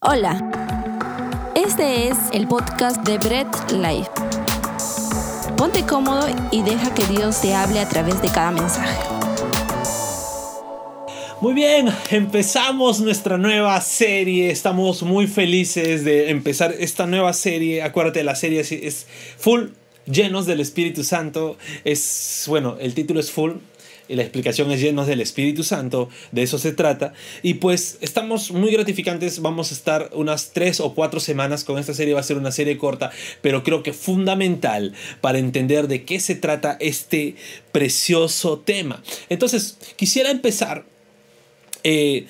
Hola, este es el podcast de Bread Life. Ponte cómodo y deja que Dios te hable a través de cada mensaje. Muy bien, empezamos nuestra nueva serie. Estamos muy felices de empezar esta nueva serie. Acuérdate, la serie es full, llenos del Espíritu Santo. Es, bueno, el título es full la explicación es llenos del Espíritu Santo, de eso se trata. Y pues estamos muy gratificantes, vamos a estar unas tres o cuatro semanas con esta serie, va a ser una serie corta, pero creo que fundamental para entender de qué se trata este precioso tema. Entonces, quisiera empezar eh,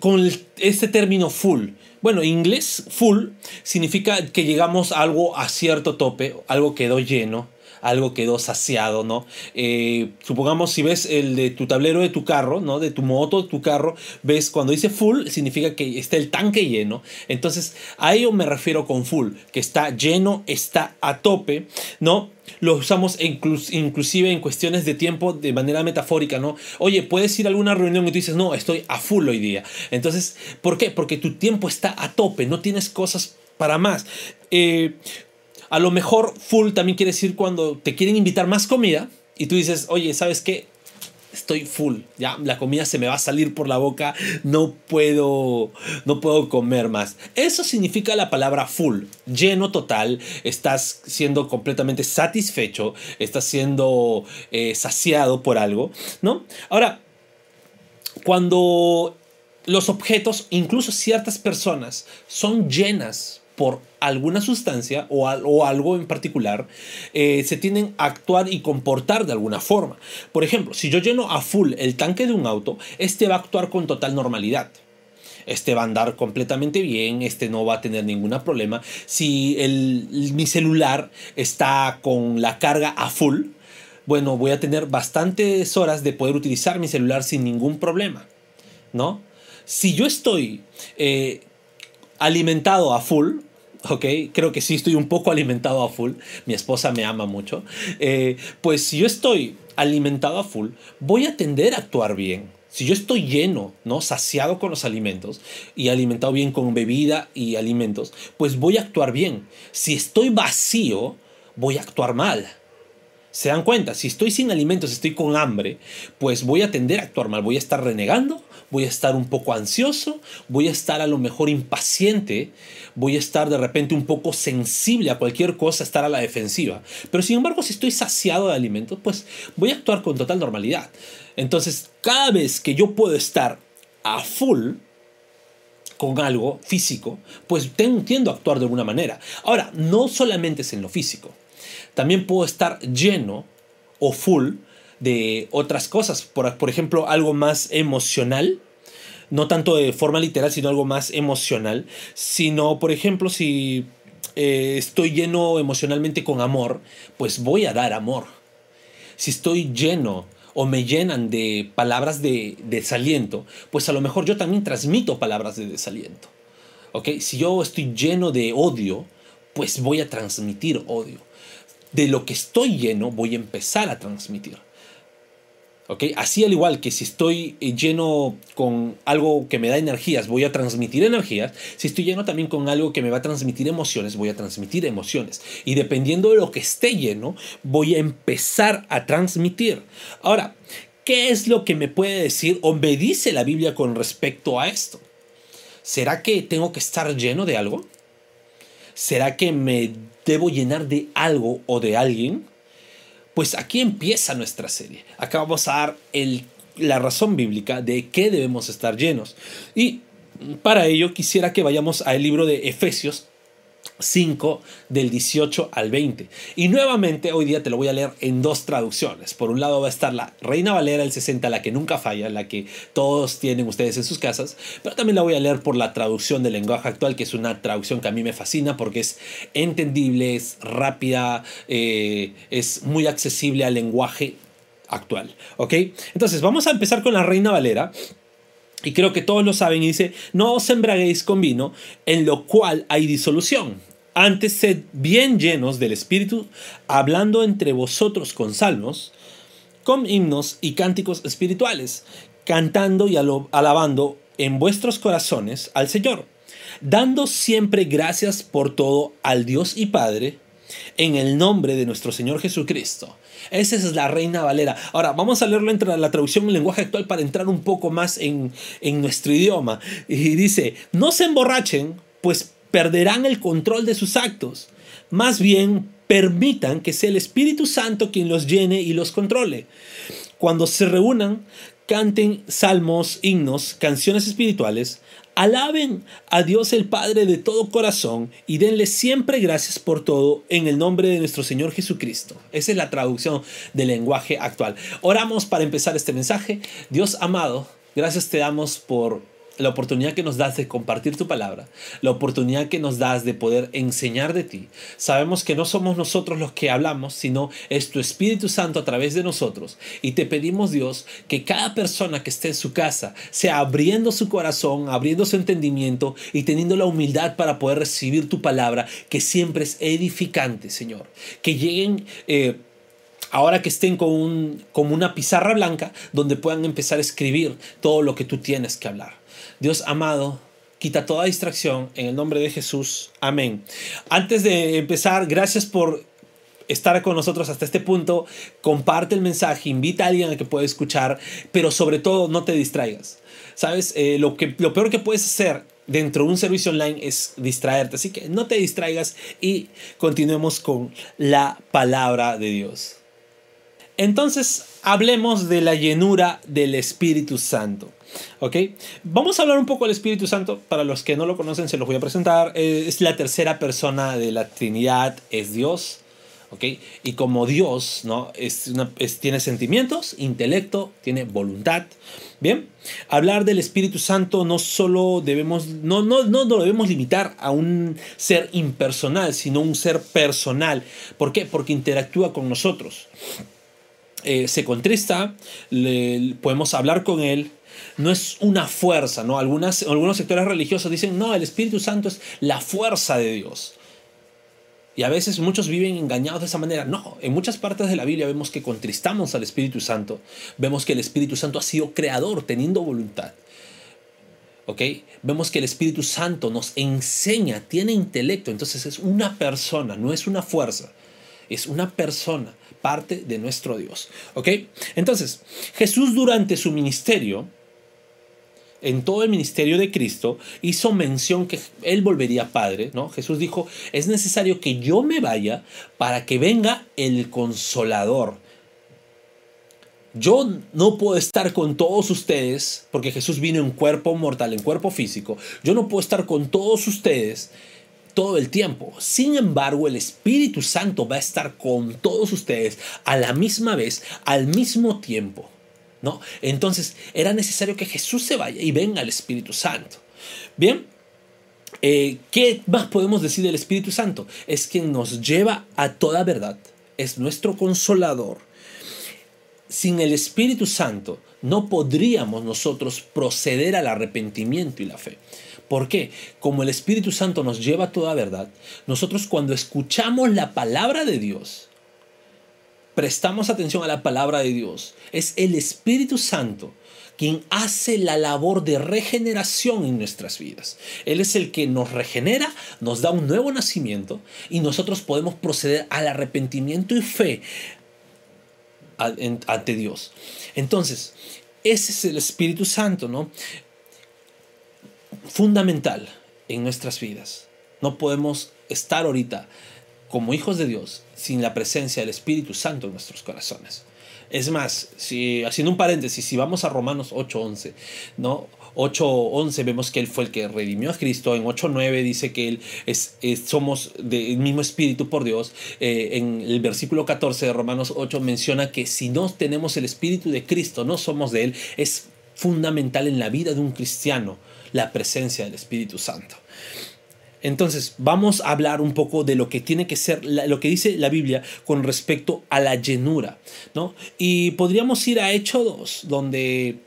con este término full. Bueno, en inglés full significa que llegamos a algo a cierto tope, algo quedó lleno algo quedó saciado, ¿no? Eh, supongamos si ves el de tu tablero de tu carro, ¿no? De tu moto, de tu carro, ves cuando dice full significa que está el tanque lleno. Entonces a ello me refiero con full, que está lleno, está a tope, ¿no? Lo usamos inclusive en cuestiones de tiempo de manera metafórica, ¿no? Oye, puedes ir a alguna reunión y tú dices, no, estoy a full hoy día. Entonces, ¿por qué? Porque tu tiempo está a tope, no tienes cosas para más. Eh, a lo mejor full también quiere decir cuando te quieren invitar más comida y tú dices, oye, ¿sabes qué? Estoy full, ya la comida se me va a salir por la boca, no puedo, no puedo comer más. Eso significa la palabra full, lleno total, estás siendo completamente satisfecho, estás siendo eh, saciado por algo, ¿no? Ahora, cuando los objetos, incluso ciertas personas, son llenas por alguna sustancia o, algo en particular, eh, se tienen a actuar y comportar de alguna forma. Por ejemplo, si yo lleno a full el tanque de un auto, este va a actuar con total normalidad. Este va a andar completamente bien, este no va a tener ningún problema. Si mi celular está con la carga a full, bueno, voy a tener bastantes horas de poder utilizar mi celular sin ningún problema, ¿no? Si yo estoy eh, alimentado a full, ¿ok? Creo que sí estoy un poco alimentado a full. Mi esposa me ama mucho. Eh, pues si yo estoy alimentado a full, voy a tender a actuar bien. Si yo estoy lleno, ¿no? Saciado con los alimentos y alimentado bien con bebida y alimentos, pues voy a actuar bien. Si estoy vacío, voy a actuar mal. ¿Se dan cuenta? Si estoy sin alimentos, estoy con hambre, pues voy a tender a actuar mal. Voy a estar renegando, voy a estar un poco ansioso, voy a estar a lo mejor impaciente, voy a estar de repente un poco sensible a cualquier cosa, estar a la defensiva. Pero sin embargo, si estoy saciado de alimentos, pues voy a actuar con total normalidad. Entonces, cada vez que yo puedo estar a full, con algo físico, pues tiendo a actuar de alguna manera. Ahora, no solamente es en lo físico. También puedo estar lleno o full de otras cosas. Por, ejemplo, algo más emocional. No tanto de forma literal, sino algo más emocional. Sino, por ejemplo, si eh, estoy lleno emocionalmente con amor, pues voy a dar amor. Si estoy lleno o me llenan de palabras de desaliento, pues a lo mejor yo también transmito palabras de desaliento. ¿Ok? Si yo estoy lleno de odio, pues voy a transmitir odio. De lo que estoy lleno, voy a empezar a transmitir. Así al igual que si estoy lleno con algo que me da energías, voy a transmitir energías. Si estoy lleno también con algo que me va a transmitir emociones, voy a transmitir emociones. Y dependiendo de lo que esté lleno, voy a empezar a transmitir. Ahora, ¿qué es lo que me puede decir o me dice la Biblia con respecto a esto? ¿Será que tengo que estar lleno de algo? ¿Será que me debo llenar de algo o de alguien? Pues aquí empieza nuestra serie. Acá vamos a dar la razón bíblica de qué debemos estar llenos. Y para ello quisiera que vayamos al libro de Efesios 5 del 18 al 20. Y nuevamente hoy día te lo voy a leer en dos traducciones. Por un lado va a estar la Reina Valera el 60, la que nunca falla, la que todos tienen ustedes en sus casas, pero también la voy a leer por la traducción del lenguaje actual, que es una traducción que a mí me fascina porque es entendible, es rápida, eh, es muy accesible al lenguaje actual. ¿Ok? Entonces vamos a empezar con la Reina Valera y creo que todos lo saben, y dice, no os embraguéis con vino, en lo cual hay disolución. Antes sed bien llenos del Espíritu, hablando entre vosotros con salmos, con himnos y cánticos espirituales, cantando y alabando en vuestros corazones al Señor, dando siempre gracias por todo al Dios y Padre, en el nombre de nuestro Señor Jesucristo. Esa es la Reina Valera. Ahora, vamos a leerlo entre la traducción en lenguaje actual para entrar un poco más en, en nuestro idioma. Y dice, no se emborrachen, pues perderán el control de sus actos. Más bien, permitan que sea el Espíritu Santo quien los llene y los controle. Cuando se reúnan, canten salmos, himnos, canciones espirituales, alaben a Dios el Padre de todo corazón y denle siempre gracias por todo en el nombre de nuestro Señor Jesucristo. Esa es la traducción del lenguaje actual. Oramos para empezar este mensaje. Dios amado, gracias te damos por la oportunidad que nos das de compartir tu palabra, la oportunidad que nos das de poder enseñar de ti. Sabemos que no somos nosotros los que hablamos, sino es tu Espíritu Santo a través de nosotros. Y te pedimos, Dios, que cada persona que esté en su casa sea abriendo su corazón, abriendo su entendimiento y teniendo la humildad para poder recibir tu palabra, que siempre es edificante, Señor. Que lleguen... Eh, ahora que estén con, un, como una pizarra blanca donde puedan empezar a escribir todo lo que tú tienes que hablar. Dios amado, quita toda distracción en el nombre de Jesús. Amén. Antes de empezar, gracias por estar con nosotros hasta este punto. Comparte el mensaje, invita a alguien a que pueda escuchar, pero sobre todo no te distraigas. Sabes, eh, lo, que, lo peor que puedes hacer dentro de un servicio online es distraerte. Así que no te distraigas y continuemos con la palabra de Dios. Entonces, hablemos de la llenura del Espíritu Santo. ¿Ok? Vamos a hablar un poco del Espíritu Santo. Para los que no lo conocen, se los voy a presentar. Eh, es la tercera persona de la Trinidad, es Dios. ¿Ok? Y como Dios, ¿no? Es tiene sentimientos, intelecto, tiene voluntad. Bien, hablar del Espíritu Santo no solo debemos, no, no, no lo debemos limitar a un ser impersonal, sino un ser personal. ¿Por qué? Porque interactúa con nosotros. Eh, se contrista, podemos hablar con él, no es una fuerza, ¿no? Algunas, algunos sectores religiosos dicen, no, el Espíritu Santo es la fuerza de Dios. Y a veces muchos viven engañados de esa manera. No, en muchas partes de la Biblia vemos que contristamos al Espíritu Santo. Vemos que el Espíritu Santo ha sido creador, teniendo voluntad. ¿Ok? Vemos que el Espíritu Santo nos enseña, tiene intelecto. Entonces es una persona, no es una fuerza. Es una persona, parte de nuestro Dios. ¿Ok? Entonces, Jesús durante su ministerio en todo el ministerio de Cristo, hizo mención que Él volvería Padre, ¿no? Jesús dijo, es necesario que yo me vaya para que venga el consolador. Yo no puedo estar con todos ustedes, porque Jesús vino en cuerpo mortal, en cuerpo físico. Yo no puedo estar con todos ustedes todo el tiempo. Sin embargo, el Espíritu Santo va a estar con todos ustedes a la misma vez, al mismo tiempo. ¿no? Entonces era necesario que Jesús se vaya y venga el Espíritu Santo. Bien, eh, ¿qué más podemos decir del Espíritu Santo? Es quien nos lleva a toda verdad, es nuestro consolador. Sin el Espíritu Santo no podríamos nosotros proceder al arrepentimiento y la fe. ¿Por qué? Como el Espíritu Santo nos lleva a toda verdad, nosotros cuando escuchamos la palabra de Dios, prestamos atención a la palabra de Dios, es el Espíritu Santo quien hace la labor de regeneración en nuestras vidas. Él es el que nos regenera, nos da un nuevo nacimiento y nosotros podemos proceder al arrepentimiento y fe ante Dios. Entonces, ese es el Espíritu Santo, ¿no? Fundamental en nuestras vidas. No podemos estar ahorita como hijos de Dios sin la presencia del Espíritu Santo en nuestros corazones. Es más, si, haciendo un paréntesis, si vamos a Romanos 8.11, ¿no? 8.11 vemos que Él fue el que redimió a Cristo. En 8.9 dice que Él es, somos del mismo Espíritu por Dios. Eh, en el versículo 14 de Romanos 8 menciona que si no tenemos el Espíritu de Cristo, no somos de Él. Es fundamental en la vida de un cristiano la presencia del Espíritu Santo. Entonces, vamos a hablar un poco de lo que tiene que ser, lo que dice la Biblia con respecto a la llenura, ¿no? Y podríamos ir a Hecho 2, donde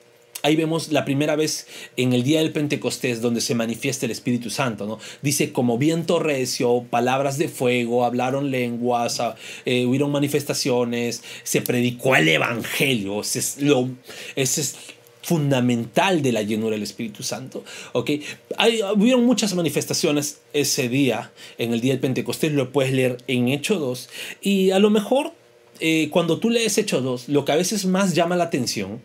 ahí vemos la primera vez en el día del Pentecostés donde se manifiesta el Espíritu Santo, ¿no? Dice, como viento recio, palabras de fuego, hablaron lenguas, ah, eh, hubieron manifestaciones, se predicó el Evangelio, ese ese es fundamental de la llenura del Espíritu Santo. ¿okay? Hay, hubieron muchas manifestaciones ese día, en el día del Pentecostés, lo puedes leer en Hecho 2, y a lo mejor eh, cuando tú lees Hecho 2, lo que a veces más llama la atención,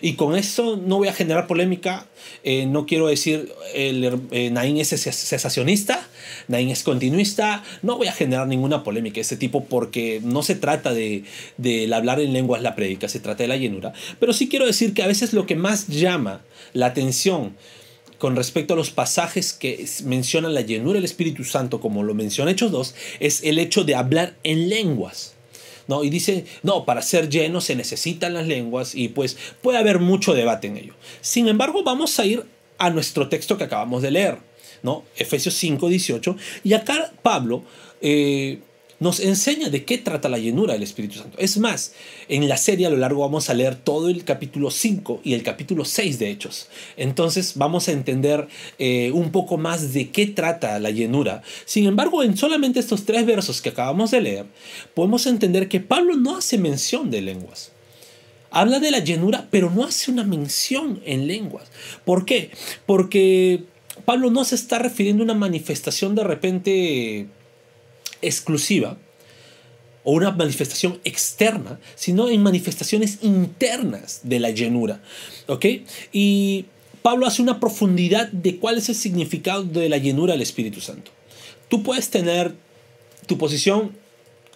y con eso no voy a generar polémica, eh, no quiero decir el, eh, es cesacionista, Naín es continuista, no voy a generar ninguna polémica de este tipo porque no se trata de, de hablar en lenguas la prédica, se trata de la llenura, pero sí quiero decir que a veces lo que más llama la atención con respecto a los pasajes que mencionan la llenura del Espíritu Santo, como lo menciona Hechos 2, es el hecho de hablar en lenguas. ¿No? Y dice, no, para ser lleno se necesitan las lenguas y pues puede haber mucho debate en ello. Sin embargo, vamos a ir a nuestro texto que acabamos de leer, ¿no? Efesios 5, 18. Y acá Pablo eh, nos enseña de qué trata la llenura del Espíritu Santo. Es más, en la serie a lo largo vamos a leer todo el capítulo 5 y el capítulo 6 de Hechos. Entonces vamos a entender eh, un poco más de qué trata la llenura. Sin embargo, en solamente estos tres versos que acabamos de leer, podemos entender que Pablo no hace mención de lenguas. Habla de la llenura, pero no hace una mención en lenguas. ¿Por qué? Porque Pablo no se está refiriendo a una manifestación de repente exclusiva o una manifestación externa, sino en manifestaciones internas de la llenura. ¿Ok? Y Pablo hace una profundidad de cuál es el significado de la llenura del Espíritu Santo. Tú puedes tener tu posición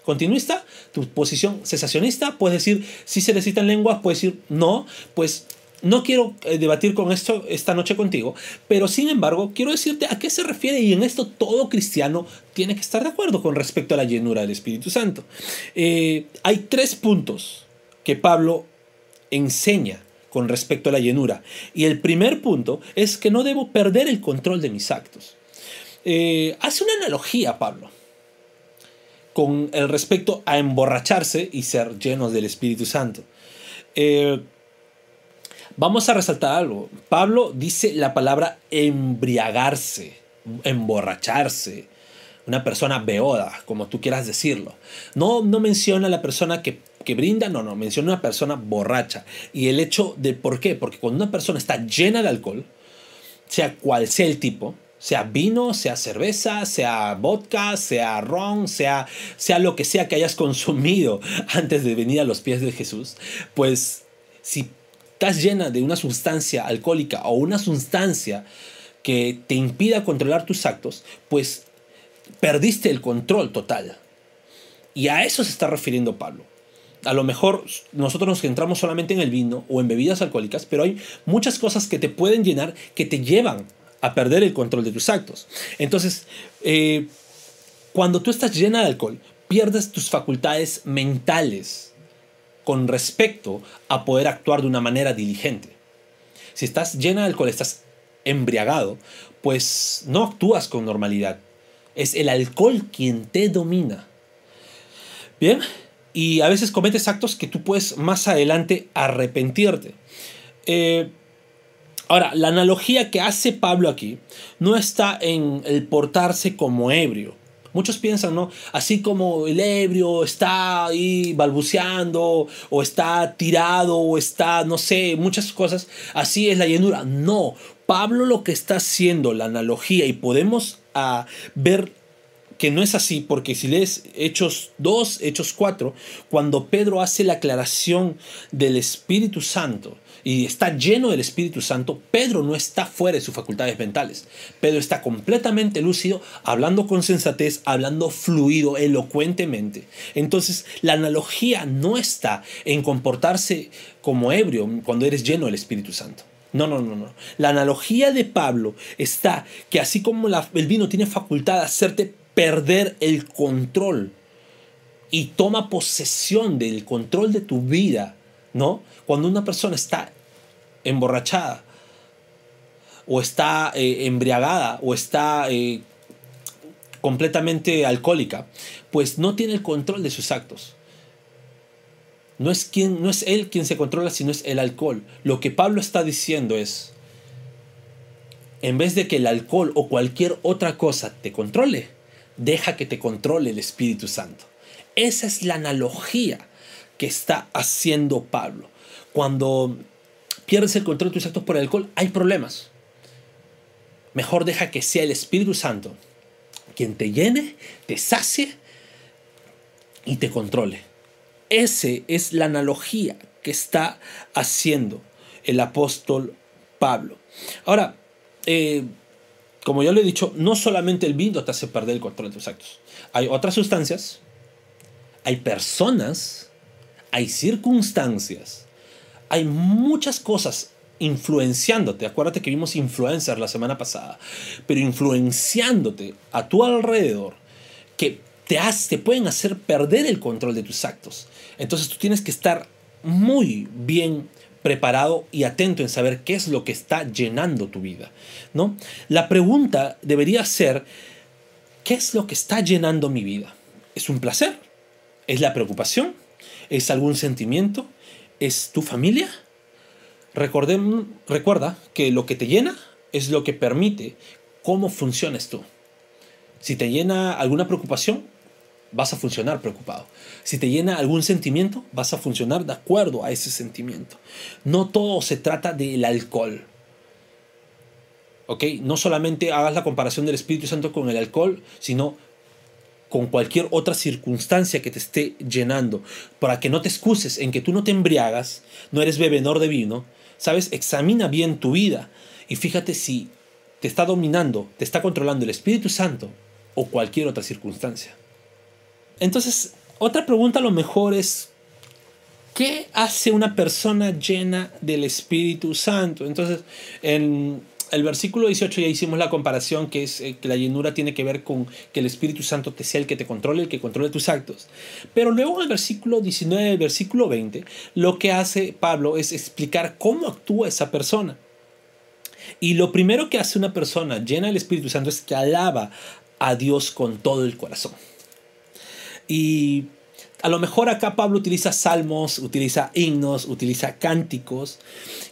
continuista, tu posición cesacionista, puedes decir si se necesitan lenguas, puedes decir no, pues no quiero eh, debatir con esto esta noche contigo, pero sin embargo quiero decirte a qué se refiere y en esto todo cristiano tiene que estar de acuerdo con respecto a la llenura del Espíritu Santo. Eh, hay tres puntos que Pablo enseña con respecto a la llenura. Y el primer punto es que no debo perder el control de mis actos. Eh, hace una analogía, Pablo, con el respecto a emborracharse y ser llenos del Espíritu Santo. Vamos a resaltar algo. Pablo dice la palabra embriagarse, emborracharse. Una persona beoda, como tú quieras decirlo. No, no menciona la persona que, que brinda, no, no, menciona una persona borracha. Y el hecho de por qué, porque cuando una persona está llena de alcohol, sea cual sea el tipo, sea vino, sea cerveza, sea vodka, sea ron, sea, sea lo que sea que hayas consumido antes de venir a los pies de Jesús, pues si estás llena de una sustancia alcohólica o una sustancia que te impida controlar tus actos, pues perdiste el control total. Y a eso se está refiriendo Pablo. A lo mejor nosotros nos centramos solamente en el vino o en bebidas alcohólicas, pero hay muchas cosas que te pueden llenar que te llevan a perder el control de tus actos. Entonces, eh, cuando tú estás llena de alcohol, pierdes tus facultades mentales con respecto a poder actuar de una manera diligente. Si estás llena de alcohol, estás embriagado, pues no actúas con normalidad. Es el alcohol quien te domina. Bien, y a veces cometes actos que tú puedes más adelante arrepentirte. Eh, ahora, la analogía que hace Pablo aquí no está en el portarse como ebrio Muchos piensan, ¿no? Así como el ebrio está ahí balbuceando, o está tirado, o está, no sé, muchas cosas, así es la llenura. No, Pablo lo que está haciendo, la analogía, y podemos ah, ver que no es así, porque si lees Hechos 2, Hechos 4, cuando Pedro hace la aclaración del Espíritu Santo, y está lleno del Espíritu Santo, Pedro no está fuera de sus facultades mentales. Pedro está completamente lúcido, hablando con sensatez, hablando fluido, elocuentemente. Entonces, la analogía no está en comportarse como ebrio cuando eres lleno del Espíritu Santo. No, no, no, no. La analogía de Pablo está que así como el vino tiene facultad de hacerte perder el control y toma posesión del control de tu vida, ¿no? Cuando una persona está emborrachada, o está eh, embriagada, o está eh, completamente alcohólica, pues no tiene el control de sus actos. No es, quien, no es él quien se controla, sino es el alcohol. Lo que Pablo está diciendo es, en vez de que el alcohol o cualquier otra cosa te controle, deja que te controle el Espíritu Santo. Esa es la analogía que está haciendo Pablo. Cuando pierdes el control de tus actos por el alcohol, hay problemas. Mejor deja que sea el Espíritu Santo quien te llene, te sacie y te controle. Esa es la analogía que está haciendo el apóstol Pablo. Ahora, eh, como ya lo he dicho, no solamente el vino te hace perder el control de tus actos. Hay otras sustancias, hay personas, hay circunstancias, hay muchas cosas influenciándote. Acuérdate que vimos influencers la semana pasada, pero influenciándote a tu alrededor que te, te pueden hacer perder el control de tus actos. Entonces tú tienes que estar muy bien preparado y atento en saber qué es lo que está llenando tu vida, ¿no? La pregunta debería ser ¿qué es lo que está llenando mi vida? ¿Es un placer? ¿Es la preocupación? ¿Es algún sentimiento? ¿Es tu familia? recuerda que lo que te llena es lo que permite cómo funciones tú. Si te llena alguna preocupación, vas a funcionar preocupado. Si te llena algún sentimiento, vas a funcionar de acuerdo a ese sentimiento. No todo se trata del alcohol. ¿Ok? No solamente hagas la comparación del Espíritu Santo con el alcohol, sino con cualquier otra circunstancia que te esté llenando, para que no te excuses en que tú no te embriagas, no eres bebedor de vino, ¿sabes? Examina bien tu vida y fíjate si te está dominando, te está controlando el Espíritu Santo o cualquier otra circunstancia. Entonces, otra pregunta a lo mejor es, ¿qué hace una persona llena del Espíritu Santo? Entonces, en el versículo 18 ya hicimos la comparación que es eh, que la llenura tiene que ver con que el Espíritu Santo te sea el que te controle, el que controle tus actos. Pero luego en el versículo 19 el versículo 20, lo que hace Pablo es explicar cómo actúa esa persona. Y lo primero que hace una persona llena del Espíritu Santo es que alaba a Dios con todo el corazón. Y a lo mejor acá Pablo utiliza salmos, utiliza himnos, utiliza cánticos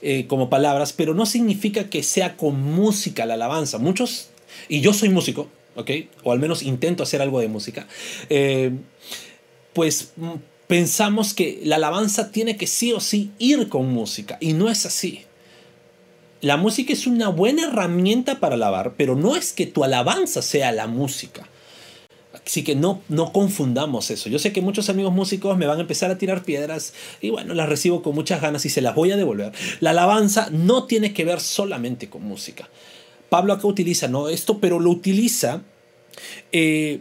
eh, como palabras, pero no significa que sea con música la alabanza. Muchos, y yo soy músico, ¿ok? O al menos intento hacer algo de música, eh, pues mm, pensamos que la alabanza tiene que sí o sí ir con música, y no es así. La música es una buena herramienta para alabar, pero no es que tu alabanza sea la música. Así que no, no confundamos eso. Yo sé que muchos amigos músicos me van a empezar a tirar piedras y bueno, las recibo con muchas ganas y se las voy a devolver. La alabanza no tiene que ver solamente con música. Pablo acá utiliza ¿no? esto, pero lo utiliza eh,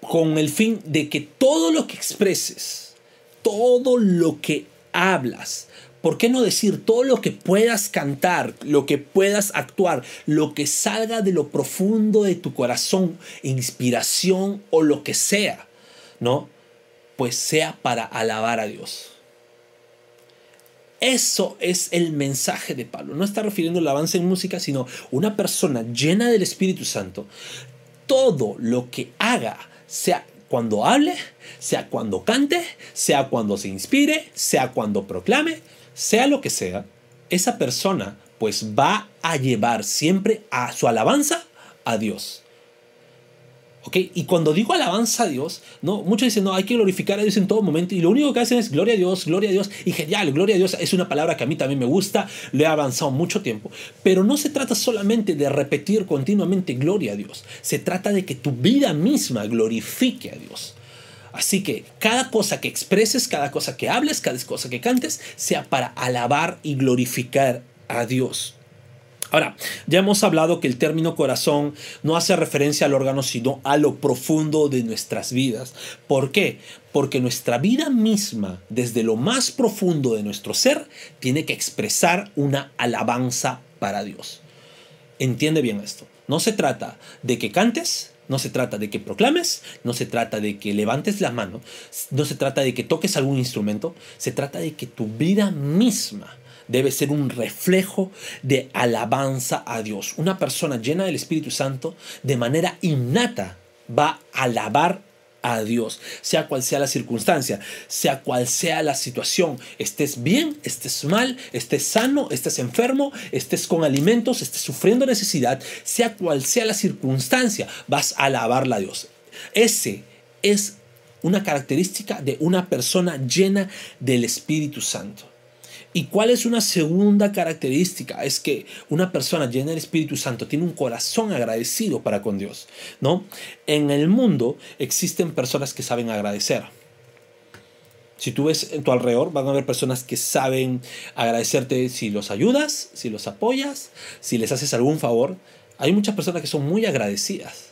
con el fin de que todo lo que expreses, todo lo que hablas, ¿Por qué no decir todo lo que puedas cantar, lo que puedas actuar, lo que salga de lo profundo de tu corazón, inspiración o lo que sea, ¿no? Pues sea para alabar a Dios. Eso es el mensaje de Pablo. No está refiriendo al avance en música, sino una persona llena del Espíritu Santo. Todo lo que haga, sea cuando hable, sea cuando cante, sea cuando se inspire, sea cuando proclame, sea lo que sea, esa persona pues va a llevar siempre a su alabanza a Dios. ¿Ok? Y cuando digo alabanza a Dios, ¿no? muchos dicen, no, hay que glorificar a Dios en todo momento. Y lo único que hacen es gloria a Dios, gloria a Dios. Y genial, gloria a Dios es una palabra que a mí también me gusta, le he avanzado mucho tiempo. Pero no se trata solamente de repetir continuamente gloria a Dios. Se trata de que tu vida misma glorifique a Dios. Así que cada cosa que expreses, cada cosa que hables, cada cosa que cantes, sea para alabar y glorificar a Dios. Ahora, ya hemos hablado que el término corazón no hace referencia al órgano, sino a lo profundo de nuestras vidas. ¿Por qué? Porque nuestra vida misma, desde lo más profundo de nuestro ser, tiene que expresar una alabanza para Dios. Entiende bien esto. No se trata de que cantes, no se trata de que proclames, no se trata de que levantes la mano, no se trata de que toques algún instrumento, se trata de que tu vida misma debe ser un reflejo de alabanza a Dios. Una persona llena del Espíritu Santo de manera innata va a alabar a Dios, sea cual sea la circunstancia, sea cual sea la situación, estés bien, estés mal, estés sano, estés enfermo, estés con alimentos, estés sufriendo necesidad, sea cual sea la circunstancia, vas a alabarla a Dios. Ese es una característica de una persona llena del Espíritu Santo. ¿Y cuál es una segunda característica? Es que una persona llena del Espíritu Santo tiene un corazón agradecido para con Dios, ¿no? En el mundo existen personas que saben agradecer. Si tú ves en tu alrededor, van a haber personas que saben agradecerte si los ayudas, si los apoyas, si les haces algún favor. Hay muchas personas que son muy agradecidas.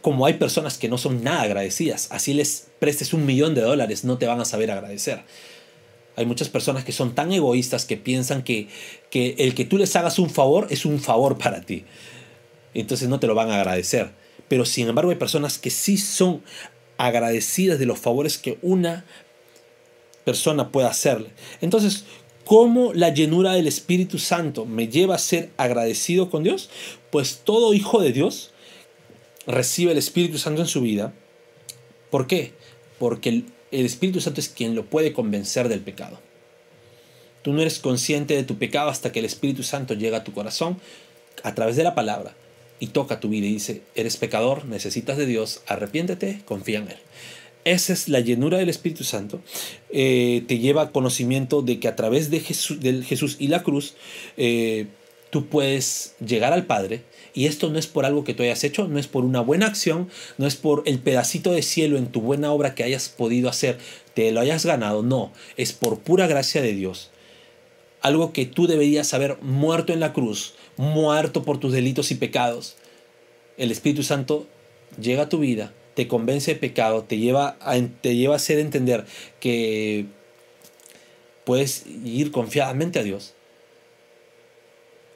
Como hay personas que no son nada agradecidas. Así les prestes un millón de dólares, no te van a saber agradecer. Hay muchas personas que son tan egoístas que piensan que, que el que tú les hagas un favor es un favor para ti. Entonces no te lo van a agradecer. Pero sin embargo hay personas que sí son agradecidas de los favores que una persona puede hacerle. Entonces, ¿cómo la llenura del Espíritu Santo me lleva a ser agradecido con Dios? Pues todo hijo de Dios recibe el Espíritu Santo en su vida. ¿Por qué? Porque el el Espíritu Santo es quien lo puede convencer del pecado. Tú no eres consciente de tu pecado hasta que el Espíritu Santo llega a tu corazón a través de la palabra y toca tu vida y dice, eres pecador, necesitas de Dios, arrepiéntete, confía en Él. Esa es la llenura del Espíritu Santo. Eh, te lleva conocimiento de que a través de Jesús, Jesús y la cruz, eh, tú puedes llegar al Padre y esto no es por algo que tú hayas hecho, no es por una buena acción, no es por el pedacito de cielo en tu buena obra que hayas podido hacer, te lo hayas ganado, no, es por pura gracia de Dios. Algo que tú deberías haber muerto en la cruz, muerto por tus delitos y pecados. El Espíritu Santo llega a tu vida, te convence de pecado, te lleva a, te lleva a hacer entender que puedes ir confiadamente a Dios.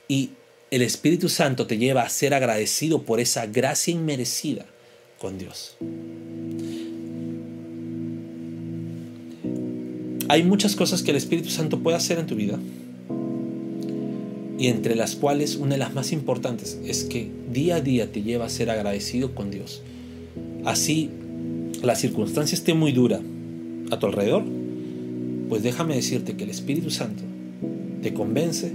Y el Espíritu Santo te lleva a ser agradecido por esa gracia inmerecida con Dios. Hay muchas cosas que el Espíritu Santo puede hacer en tu vida y entre las cuales una de las más importantes es que día a día te lleva a ser agradecido con Dios. Así la circunstancia esté muy dura a tu alrededor, pues déjame decirte que el Espíritu Santo te convence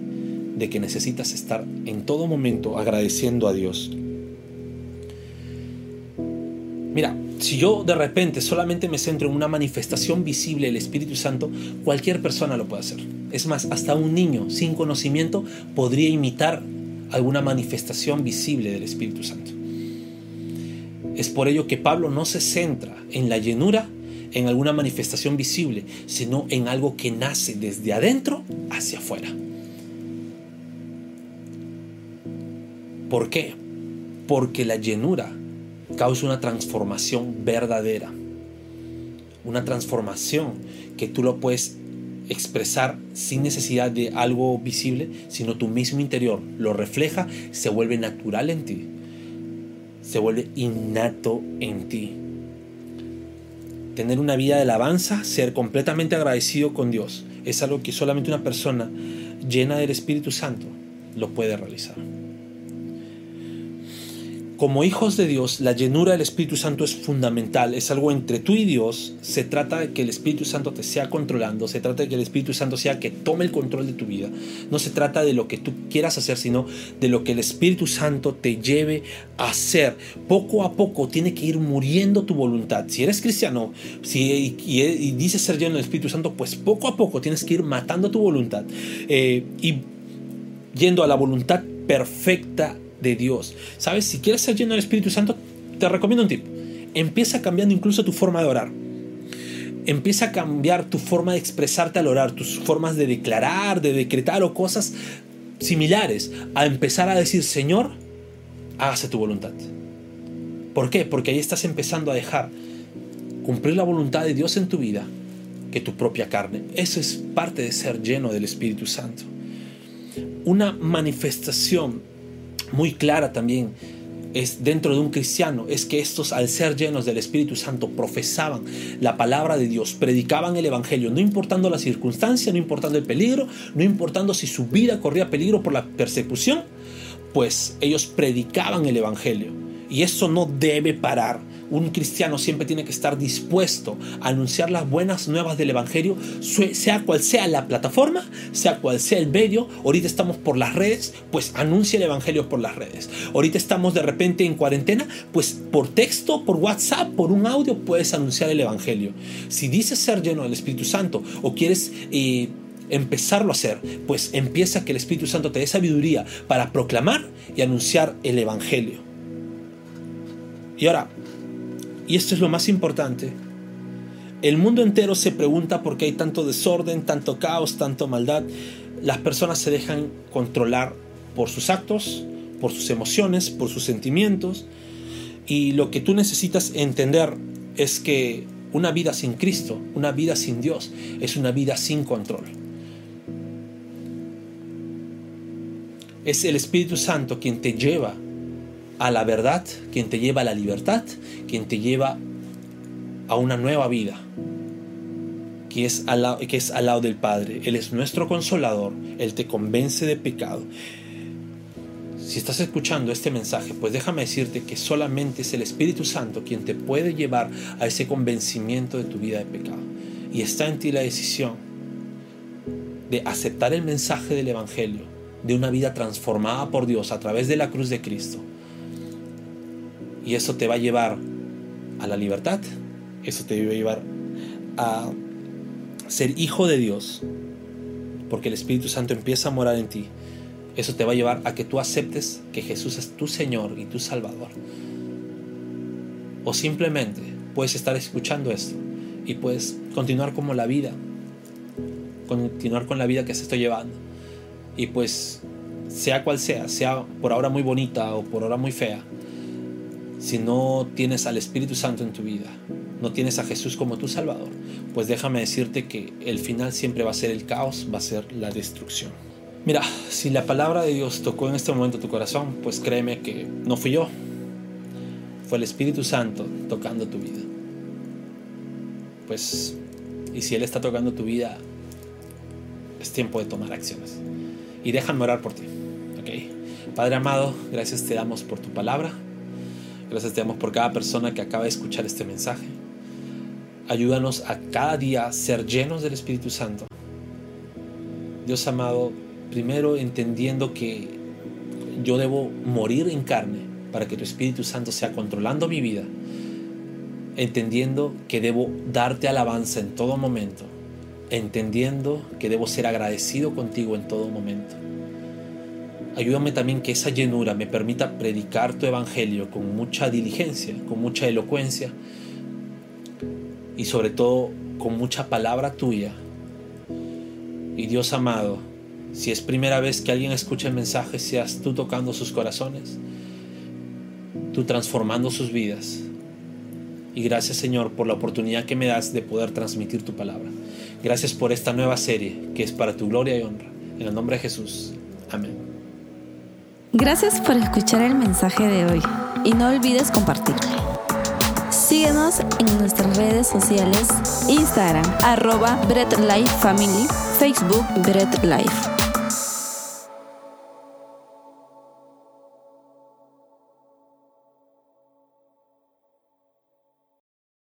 de que necesitas estar en todo momento agradeciendo a Dios. Mira, si yo de repente solamente me centro en una manifestación visible del Espíritu Santo, cualquier persona lo puede hacer. Es más, hasta un niño sin conocimiento podría imitar alguna manifestación visible del Espíritu Santo. Es por ello que Pablo no se centra en la llenura, en alguna manifestación visible, sino en algo que nace desde adentro hacia afuera. ¿Por qué? Porque la llenura causa una transformación verdadera. Una transformación que tú lo puedes expresar sin necesidad de algo visible, sino tu mismo interior lo refleja, se vuelve natural en ti, se vuelve innato en ti. Tener una vida de alabanza, ser completamente agradecido con Dios, es algo que solamente una persona llena del Espíritu Santo lo puede realizar. Como hijos de Dios, la llenura del Espíritu Santo es fundamental, es algo entre tú y Dios. Se trata de que el Espíritu Santo te sea controlando, se trata de que el Espíritu Santo sea que tome el control de tu vida. No se trata de lo que tú quieras hacer, sino de lo que el Espíritu Santo te lleve a hacer. Poco a poco tiene que ir muriendo tu voluntad. Si eres cristiano si, y, dices ser lleno del Espíritu Santo, pues poco a poco tienes que ir matando tu voluntad eh, y yendo a la voluntad perfecta de Dios. ¿Sabes? Si quieres ser lleno del Espíritu Santo, te recomiendo un tip. Empieza cambiando incluso tu forma de orar. Empieza a cambiar tu forma de expresarte al orar, tus formas de declarar, de decretar o cosas similares. A empezar a decir, Señor, hágase tu voluntad. ¿Por qué? Porque ahí estás empezando a dejar cumplir la voluntad de Dios en tu vida que tu propia carne. Eso es parte de ser lleno del Espíritu Santo. Una manifestación muy clara también es dentro de un cristiano es que estos al ser llenos del Espíritu Santo profesaban la palabra de Dios, predicaban el evangelio, no importando la circunstancia, no importando el peligro, no importando si su vida corría peligro por la persecución, pues ellos predicaban el evangelio y eso no debe parar. Un cristiano siempre tiene que estar dispuesto a anunciar las buenas nuevas del Evangelio, sea cual sea la plataforma, sea cual sea el medio. Ahorita estamos por las redes, pues anuncia el Evangelio por las redes. Ahorita estamos de repente en cuarentena, pues por texto, por WhatsApp, por un audio puedes anunciar el Evangelio. Si dices ser lleno del Espíritu Santo o quieres... Eh, empezarlo a hacer, pues empieza que el Espíritu Santo te dé sabiduría para proclamar y anunciar el Evangelio. Y ahora, y esto es lo más importante, el mundo entero se pregunta por qué hay tanto desorden, tanto caos, tanto maldad. Las personas se dejan controlar por sus actos, por sus emociones, por sus sentimientos. Y lo que tú necesitas entender es que una vida sin Cristo, una vida sin Dios, es una vida sin control. Es el Espíritu Santo quien te lleva a la verdad, quien te lleva a la libertad, quien te lleva a una nueva vida, que es, al lado, que es al lado del Padre. Él es nuestro consolador, Él te convence de pecado. Si estás escuchando este mensaje, pues déjame decirte que solamente es el Espíritu Santo quien te puede llevar a ese convencimiento de tu vida de pecado. Y está en ti la decisión de aceptar el mensaje del Evangelio, de una vida transformada por Dios a través de la cruz de Cristo y eso te va a llevar a la libertad, eso te va a llevar a ser hijo de Dios, porque el Espíritu Santo empieza a morar en ti. Eso te va a llevar a que tú aceptes que Jesús es tu Señor y tu Salvador. O simplemente puedes estar escuchando esto y puedes continuar como la vida, continuar con la vida que se está llevando. Y pues, sea cual sea, sea por ahora muy bonita o por ahora muy fea, si no tienes al Espíritu Santo en tu vida, no tienes a Jesús como tu Salvador, pues déjame decirte que el final siempre va a ser el caos, va a ser la destrucción. Mira, si la palabra de Dios tocó en este momento tu corazón, pues créeme que no fui yo, fue el Espíritu Santo tocando tu vida. Pues, y si Él está tocando tu vida, es tiempo de tomar acciones. Y déjame orar por ti, ¿ok? Padre amado, gracias te damos por tu palabra. Gracias te damos por cada persona que acaba de escuchar este mensaje. Ayúdanos a cada día ser llenos del Espíritu Santo. Dios amado, primero entendiendo que yo debo morir en carne para que tu Espíritu Santo sea controlando mi vida. Entendiendo que debo darte alabanza en todo momento. Entendiendo que debo ser agradecido contigo en todo momento Ayúdame también que esa llenura me permita predicar tu evangelio con mucha diligencia, con mucha elocuencia y sobre todo con mucha palabra tuya. Y Dios amado, si es primera vez que alguien escucha el mensaje, seas tú tocando sus corazones, tú transformando sus vidas. Y gracias Señor por la oportunidad que me das de poder transmitir tu palabra. Gracias por esta nueva serie que es para tu gloria y honra. En el nombre de Jesús. Amén. Gracias por escuchar el mensaje de hoy y no olvides compartirlo. Síguenos en nuestras redes sociales, Instagram, arroba Bread Life Family, Facebook Bread Life.